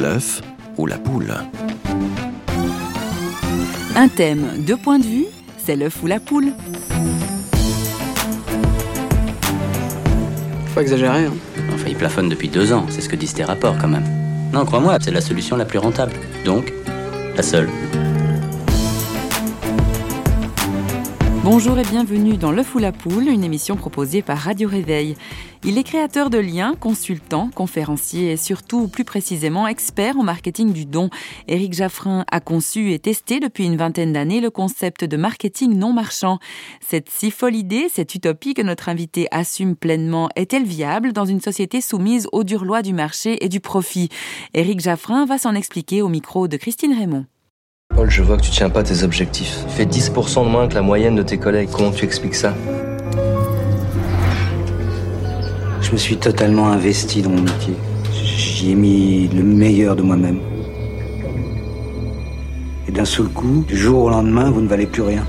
L'œuf ou la poule Un thème, deux points de vue, c'est l'œuf ou la poule. Faut pas exagérer. Hein. Enfin, il plafonne depuis deux ans, c'est ce que disent tes rapports quand même. Non, crois-moi, c'est la solution la plus rentable. Donc, la seule. Bonjour et bienvenue dans Le Fou la Poule, une émission proposée par Radio Réveil. Il est créateur de liens, consultant, conférencier et surtout, plus précisément, expert en marketing du don. Éric Jaffrin a conçu et testé depuis une vingtaine d'années le concept de marketing non marchand. Cette si folle idée, cette utopie que notre invité assume pleinement, est-elle viable dans une société soumise aux dures lois du marché et du profit? Éric Jaffrin va s'en expliquer au micro de Christine Raymond. Paul, je vois que tu tiens pas tes objectifs. Tu fais 10% de moins que la moyenne de tes collègues. Comment tu expliques ça? Je me suis totalement investi dans mon métier. J'y ai mis le meilleur de moi-même. Et d'un seul coup, du jour au lendemain, vous ne valez plus rien.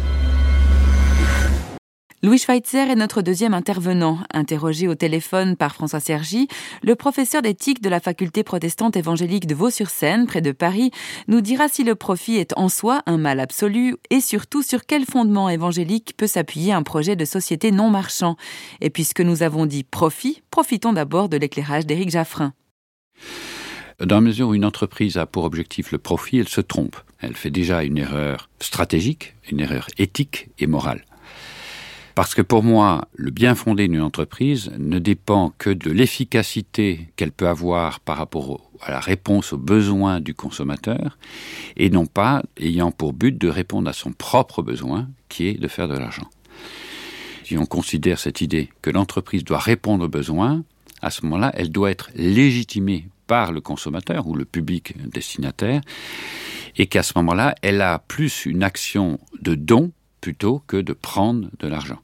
Louis Schweitzer est notre deuxième intervenant. Interrogé au téléphone par François Sergi, le professeur d'éthique de la faculté protestante évangélique de Vaux-sur-Seine, près de Paris, nous dira si le profit est en soi un mal absolu et surtout sur quel fondement évangélique peut s'appuyer un projet de société non marchand. Et puisque nous avons dit profit, profitons d'abord de l'éclairage d'Éric Jaffrin. Dans la mesure où une entreprise a pour objectif le profit, elle se trompe. Elle fait déjà une erreur stratégique, une erreur éthique et morale. Parce que pour moi, le bien fondé d'une entreprise ne dépend que de l'efficacité qu'elle peut avoir par rapport à la réponse aux besoins du consommateur, et non pas ayant pour but de répondre à son propre besoin, qui est de faire de l'argent. Si on considère cette idée que l'entreprise doit répondre aux besoins, à ce moment-là, elle doit être légitimée par le consommateur ou le public destinataire, et qu'à ce moment-là, elle a plus une action de don plutôt que de prendre de l'argent.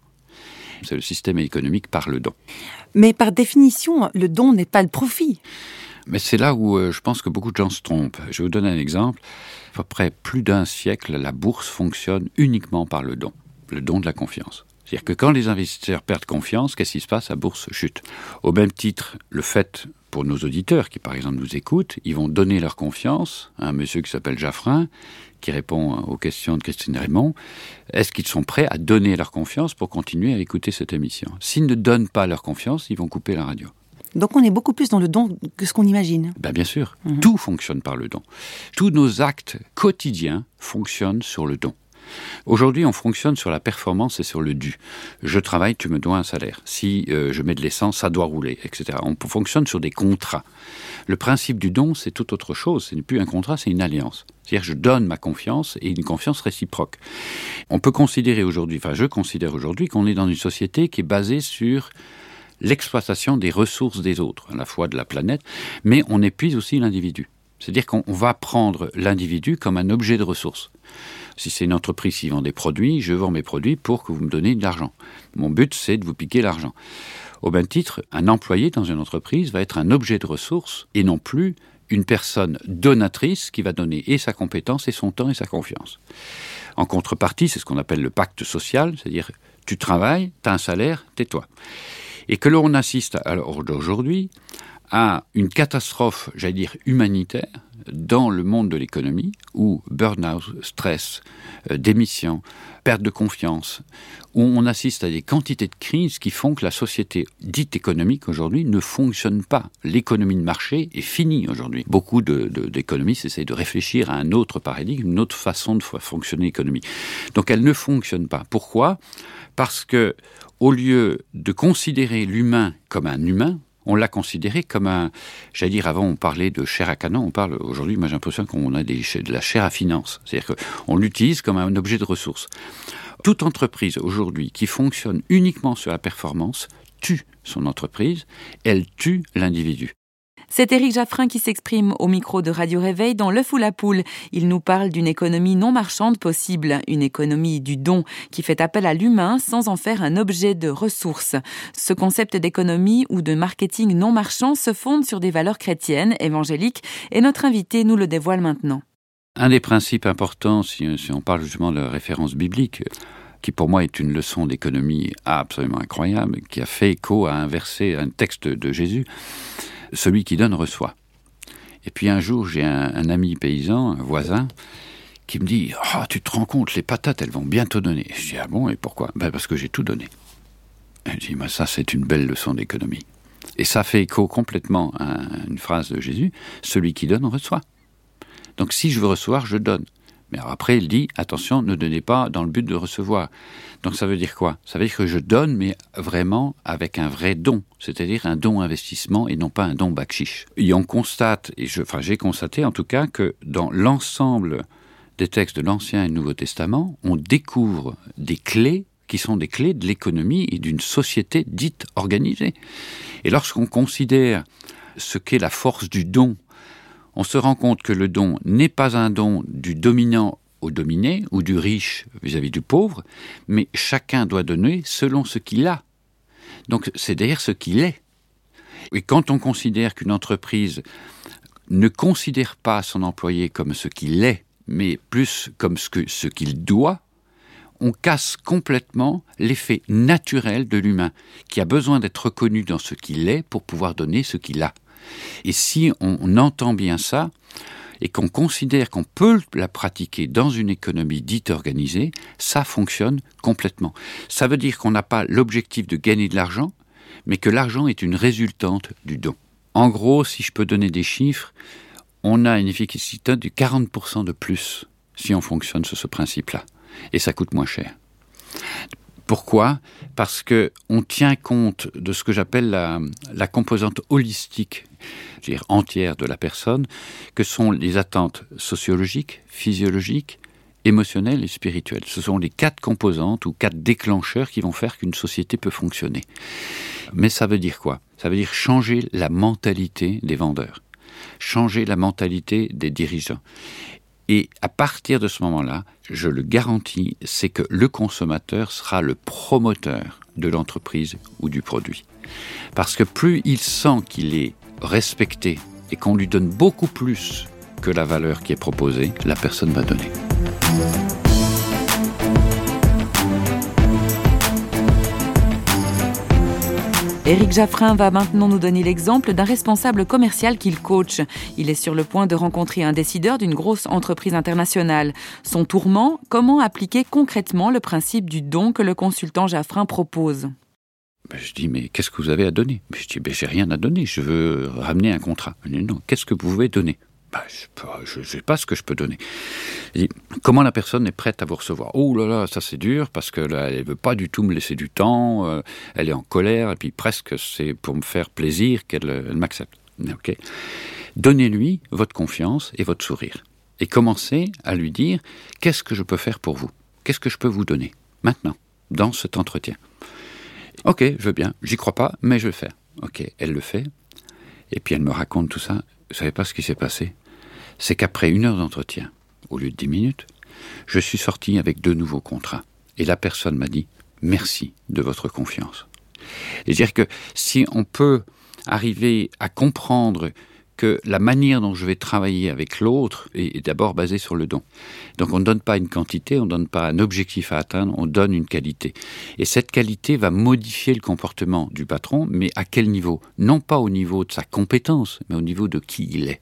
C'est le système économique par le don. Mais par définition, le don n'est pas le profit. Mais c'est là où euh, je pense que beaucoup de gens se trompent. Je vais vous donner un exemple. À peu près plus d'un siècle, la bourse fonctionne uniquement par le don, le don de la confiance. C'est-à-dire que quand les investisseurs perdent confiance, qu'est-ce qui se passe? La bourse chute. Au même titre, le fait pour nos auditeurs qui, par exemple, nous écoutent, ils vont donner leur confiance à un monsieur qui s'appelle Jaffrin, qui répond aux questions de Christine Raymond. Est-ce qu'ils sont prêts à donner leur confiance pour continuer à écouter cette émission? S'ils ne donnent pas leur confiance, ils vont couper la radio. Donc on est beaucoup plus dans le don que ce qu'on imagine. Ben bien sûr, mhm. tout fonctionne par le don. Tous nos actes quotidiens fonctionnent sur le don. Aujourd'hui, on fonctionne sur la performance et sur le dû. Je travaille, tu me dois un salaire. Si euh, je mets de l'essence, ça doit rouler, etc. On fonctionne sur des contrats. Le principe du don, c'est tout autre chose. Ce n'est plus un contrat, c'est une alliance. C'est-à-dire, je donne ma confiance et une confiance réciproque. On peut considérer aujourd'hui, enfin, je considère aujourd'hui qu'on est dans une société qui est basée sur l'exploitation des ressources des autres, à la fois de la planète, mais on épuise aussi l'individu. C'est-à-dire qu'on va prendre l'individu comme un objet de ressources. Si c'est une entreprise qui vend des produits, je vends mes produits pour que vous me donniez de l'argent. Mon but, c'est de vous piquer l'argent. Au même titre, un employé dans une entreprise va être un objet de ressources et non plus une personne donatrice qui va donner et sa compétence et son temps et sa confiance. En contrepartie, c'est ce qu'on appelle le pacte social, c'est-à-dire tu travailles, tu as un salaire, tais-toi. Et que l'on assiste alors aujourd'hui à une catastrophe, j'allais dire, humanitaire dans le monde de l'économie, où burn-out, stress, euh, démission, perte de confiance, où on assiste à des quantités de crises qui font que la société dite économique aujourd'hui ne fonctionne pas. L'économie de marché est finie aujourd'hui. Beaucoup d'économistes essayent de réfléchir à un autre paradigme, une autre façon de fonctionner l'économie. Donc elle ne fonctionne pas. Pourquoi? Parce que au lieu de considérer l'humain comme un humain, on l'a considéré comme un, j'allais dire avant on parlait de chair à canon, on parle aujourd'hui, moi j'ai l'impression qu'on a des, de la chair à finance, c'est-à-dire qu'on l'utilise comme un objet de ressource. Toute entreprise aujourd'hui qui fonctionne uniquement sur la performance tue son entreprise, elle tue l'individu. C'est Éric Jaffrin qui s'exprime au micro de Radio Réveil dans Le Fou la Poule. Il nous parle d'une économie non marchande possible, une économie du don qui fait appel à l'humain sans en faire un objet de ressources. Ce concept d'économie ou de marketing non marchand se fonde sur des valeurs chrétiennes, évangéliques, et notre invité nous le dévoile maintenant. Un des principes importants, si, on parle justement de référence biblique, qui pour moi est une leçon d'économie absolument incroyable, qui a fait écho à un verset, un texte de Jésus, celui qui donne reçoit. Et puis un jour, j'ai un, ami paysan, un voisin, qui me dit Ah, tu te rends compte, les patates, elles vont bientôt donner. Je dis Ah bon, et pourquoi? Ben Parce que j'ai tout donné. je dis Ça, c'est une belle leçon d'économie. Et ça fait écho complètement à une phrase de Jésus Celui qui donne reçoit. Donc si je veux recevoir, je donne. Mais après, il dit, attention, ne donnez pas dans le but de recevoir. Donc ça veut dire quoi? Ça veut dire que je donne, mais vraiment avec un vrai don, c'est-à-dire un don investissement et non pas un don bakchiche. Et on constate, et je, enfin j'ai constaté en tout cas, que dans l'ensemble des textes de l'Ancien et Nouveau Testament, on découvre des clés qui sont des clés de l'économie et d'une société dite organisée. Et lorsqu'on considère ce qu'est la force du don on se rend compte que le don n'est pas un don du dominant au dominé ou du riche vis-à-vis du pauvre, mais chacun doit donner selon ce qu'il a. Donc c'est d'ailleurs ce qu'il est. Et quand on considère qu'une entreprise ne considère pas son employé comme ce qu'il est, mais plus comme ce qu'il doit, on casse complètement l'effet naturel de l'humain, qui a besoin d'être reconnu dans ce qu'il est pour pouvoir donner ce qu'il a. Et si on entend bien ça, et qu'on considère qu'on peut la pratiquer dans une économie dite organisée, ça fonctionne complètement. Ça veut dire qu'on n'a pas l'objectif de gagner de l'argent, mais que l'argent est une résultante du don. En gros, si je peux donner des chiffres, on a une efficacité de 40% de plus si on fonctionne sur ce principe-là. Et ça coûte moins cher. Pourquoi? Parce que on tient compte de ce que j'appelle la, composante holistique, dire entière de la personne, que sont les attentes sociologiques, physiologiques, émotionnelles et spirituelles. Ce sont les quatre composantes ou quatre déclencheurs qui vont faire qu'une société peut fonctionner. Mais ça veut dire quoi? Ça veut dire changer la mentalité des vendeurs, changer la mentalité des dirigeants. Et à partir de ce moment-là, je le garantis, c'est que le consommateur sera le promoteur de l'entreprise ou du produit. Parce que plus il sent qu'il est respecté et qu'on lui donne beaucoup plus que la valeur qui est proposée, la personne va donner. Éric Jaffrin va maintenant nous donner l'exemple d'un responsable commercial qu'il coach. Il est sur le point de rencontrer un décideur d'une grosse entreprise internationale. Son tourment, comment appliquer concrètement le principe du don que le consultant Jaffrin propose? Ben, je dis, mais qu'est-ce que vous avez à donner? Je dis, ben, j'ai rien à donner, je veux ramener un contrat. non, qu'est-ce que vous pouvez donner? Bah, je ne sais pas ce que je peux donner. comment la personne est prête à vous recevoir? Oh là là, ça c'est dur parce que là, elle veut pas du tout me laisser du temps. Euh, elle est en colère et puis presque c'est pour me faire plaisir qu'elle m'accepte. Ok. Donnez-lui votre confiance et votre sourire et commencez à lui dire qu'est-ce que je peux faire pour vous? Qu'est-ce que je peux vous donner? Maintenant dans cet entretien Ok, je veux bien. J'y crois pas, mais je vais faire. Ok, elle le fait. Et puis elle me raconte tout ça vous savez pas ce qui s'est passé? C'est qu'après une heure d'entretien, au lieu de dix minutes, je suis sorti avec deux nouveaux contrats. Et la personne m'a dit merci de votre confiance. Et dire que si on peut arriver à comprendre que la manière dont je vais travailler avec l'autre est, d'abord basée sur le don. Donc on ne donne pas une quantité, on ne donne pas un objectif à atteindre, on donne une qualité. Et cette qualité va modifier le comportement du patron, mais à quel niveau? Non pas au niveau de sa compétence, mais au niveau de qui il est.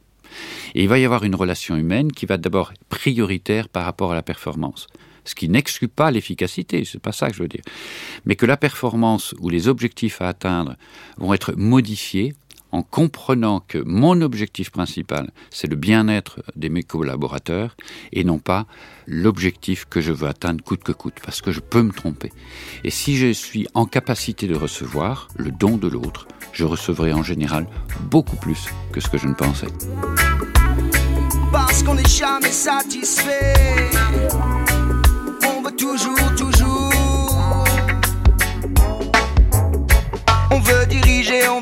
Et il va y avoir une relation humaine qui va d'abord prioritaire par rapport à la performance ce qui n'exclut pas l'efficacité, c'est pas ça que je veux dire, mais que la performance ou les objectifs à atteindre vont être modifiés en comprenant que mon objectif principal, c'est le bien-être de mes collaborateurs et non pas l'objectif que je veux atteindre coûte que coûte, parce que je peux me tromper. Et si je suis en capacité de recevoir le don de l'autre, je recevrai en général beaucoup plus que ce que je ne pensais. Parce qu'on n'est jamais satisfait,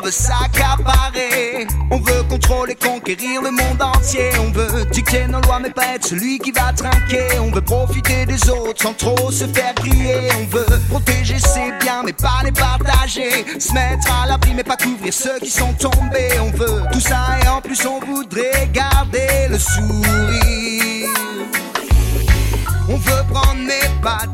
veut s'accaparer. On veut contrôler, conquérir le monde entier. On veut dicter nos lois, mais pas être celui qui va trinquer. On veut profiter des autres sans trop se faire griller. On veut protéger ses biens, mais pas les partager. Se mettre à l'abri, mais pas couvrir ceux qui sont tombés. On veut tout ça et en plus on voudrait garder le sourire. On veut prendre mais pas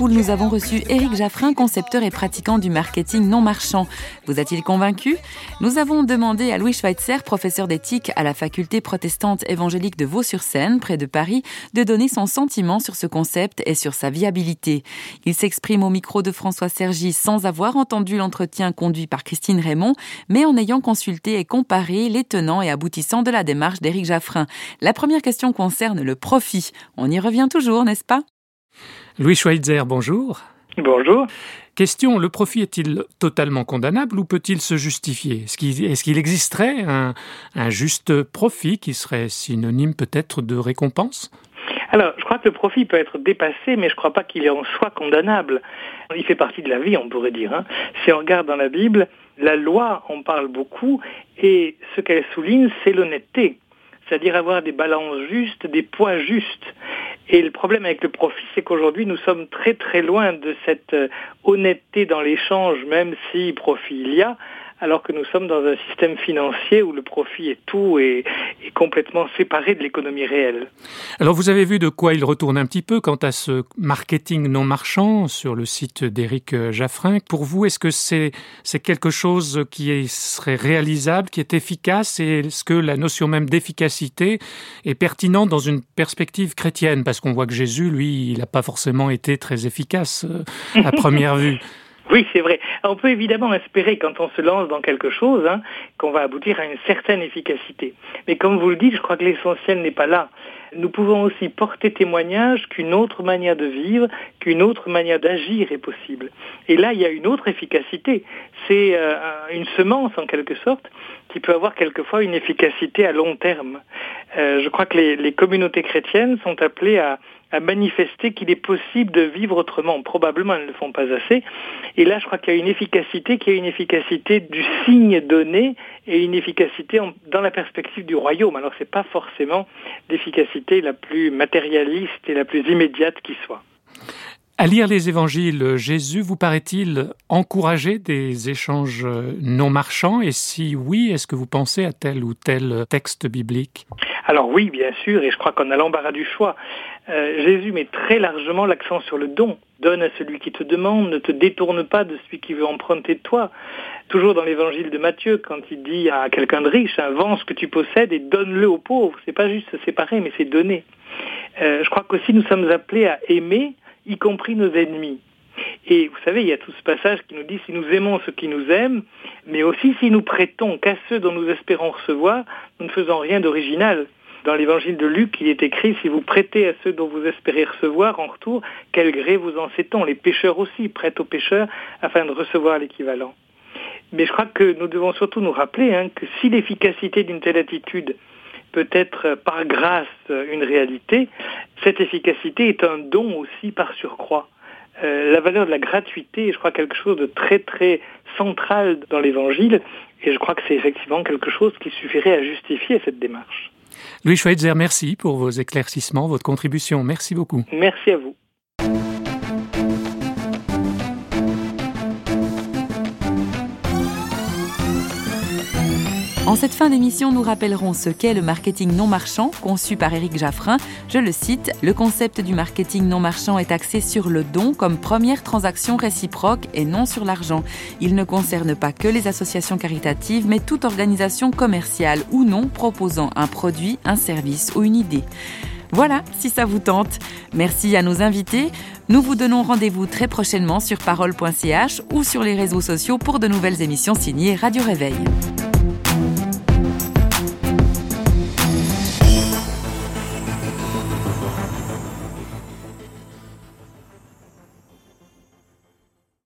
Nous avons reçu Éric Jaffrin, concepteur et pratiquant du marketing non marchand. Vous a-t-il convaincu? Nous avons demandé à Louis Schweitzer, professeur d'éthique à la faculté protestante évangélique de Vaux-sur-Seine, près de Paris, de donner son sentiment sur ce concept et sur sa viabilité. Il s'exprime au micro de François Sergi sans avoir entendu l'entretien conduit par Christine Raymond, mais en ayant consulté et comparé les tenants et aboutissants de la démarche d'Éric Jaffrin. La première question concerne le profit. On y revient toujours, n'est-ce pas? Louis Schweitzer, bonjour. Bonjour. Question, le profit est-il totalement condamnable ou peut-il se justifier? Est-ce qu'il existerait un, juste profit qui serait synonyme peut-être de récompense? Alors, je crois que le profit peut être dépassé, mais je ne crois pas qu'il est en soi condamnable. Il fait partie de la vie, on pourrait dire. Hein. Si on regarde dans la Bible, la loi en parle beaucoup, et ce qu'elle souligne, c'est l'honnêteté c'est-à-dire avoir des balances justes, des poids justes. Et le problème avec le profit, c'est qu'aujourd'hui, nous sommes très très loin de cette euh, honnêteté dans l'échange, même si profit il y a alors que nous sommes dans un système financier où le profit est tout et est complètement séparé de l'économie réelle. Alors vous avez vu de quoi il retourne un petit peu quant à ce marketing non marchand sur le site d'Éric Jaffrin. Pour vous, est-ce que c'est c'est quelque chose qui serait réalisable, qui est efficace? Et est-ce que la notion même d'efficacité est pertinente dans une perspective chrétienne? Parce qu'on voit que Jésus, lui, il n'a pas forcément été très efficace euh, à première vue. Oui, c'est vrai. On peut évidemment espérer, quand on se lance dans quelque chose, hein, qu'on va aboutir à une certaine efficacité. Mais comme vous le dites, je crois que l'essentiel n'est pas là. Nous pouvons aussi porter témoignage qu'une autre manière de vivre, qu'une autre manière d'agir est possible. Et là, il y a une autre efficacité. C'est euh, une semence, en quelque sorte, qui peut avoir quelquefois une efficacité à long terme. Euh, je crois que les, communautés chrétiennes sont appelées à à manifester qu'il est possible de vivre autrement. Probablement, elles ne le font pas assez. Et là, je crois qu'il y a une efficacité qui est une efficacité du signe donné et une efficacité dans la perspective du royaume. Alors, ce n'est pas forcément l'efficacité la plus matérialiste et la plus immédiate qui soit. À lire les évangiles, Jésus vous paraît-il encourager des échanges non marchands? Et si oui, est-ce que vous pensez à tel ou tel texte biblique? Alors oui, bien sûr, et je crois qu'on a l'embarras du choix. Euh, Jésus met très largement l'accent sur le don. Donne à celui qui te demande, ne te détourne pas de celui qui veut emprunter de toi. Toujours dans l'évangile de Matthieu, quand il dit à quelqu'un de riche, hein, vends ce que tu possèdes et donne-le aux pauvres. C'est pas juste se séparer, mais c'est donner. Euh, je crois qu'aussi nous sommes appelés à aimer, y compris nos ennemis. Et vous savez, il y a tout ce passage qui nous dit si nous aimons ceux qui nous aiment, mais aussi si nous prêtons qu'à ceux dont nous espérons recevoir, nous ne faisons rien d'original. Dans l'évangile de Luc, il est écrit, si vous prêtez à ceux dont vous espérez recevoir en retour, quel gré vous en sait-on? Les pécheurs aussi prêtent aux pécheurs afin de recevoir l'équivalent. Mais je crois que nous devons surtout nous rappeler hein, que si l'efficacité d'une telle attitude peut être par grâce une réalité, cette efficacité est un don aussi par surcroît. Euh, la valeur de la gratuité est, je crois, quelque chose de très très central dans l'Évangile, et je crois que c'est effectivement quelque chose qui suffirait à justifier cette démarche. Louis Schweitzer, merci pour vos éclaircissements, votre contribution. Merci beaucoup. Merci à vous. En cette fin d'émission, nous rappellerons ce qu'est le marketing non marchand, conçu par Éric Jaffrin. Je le cite, le concept du marketing non marchand est axé sur le don comme première transaction réciproque et non sur l'argent. Il ne concerne pas que les associations caritatives, mais toute organisation commerciale ou non proposant un produit, un service ou une idée. Voilà, si ça vous tente. Merci à nos invités. Nous vous donnons rendez-vous très prochainement sur parole.ch ou sur les réseaux sociaux pour de nouvelles émissions signées Radio Réveil.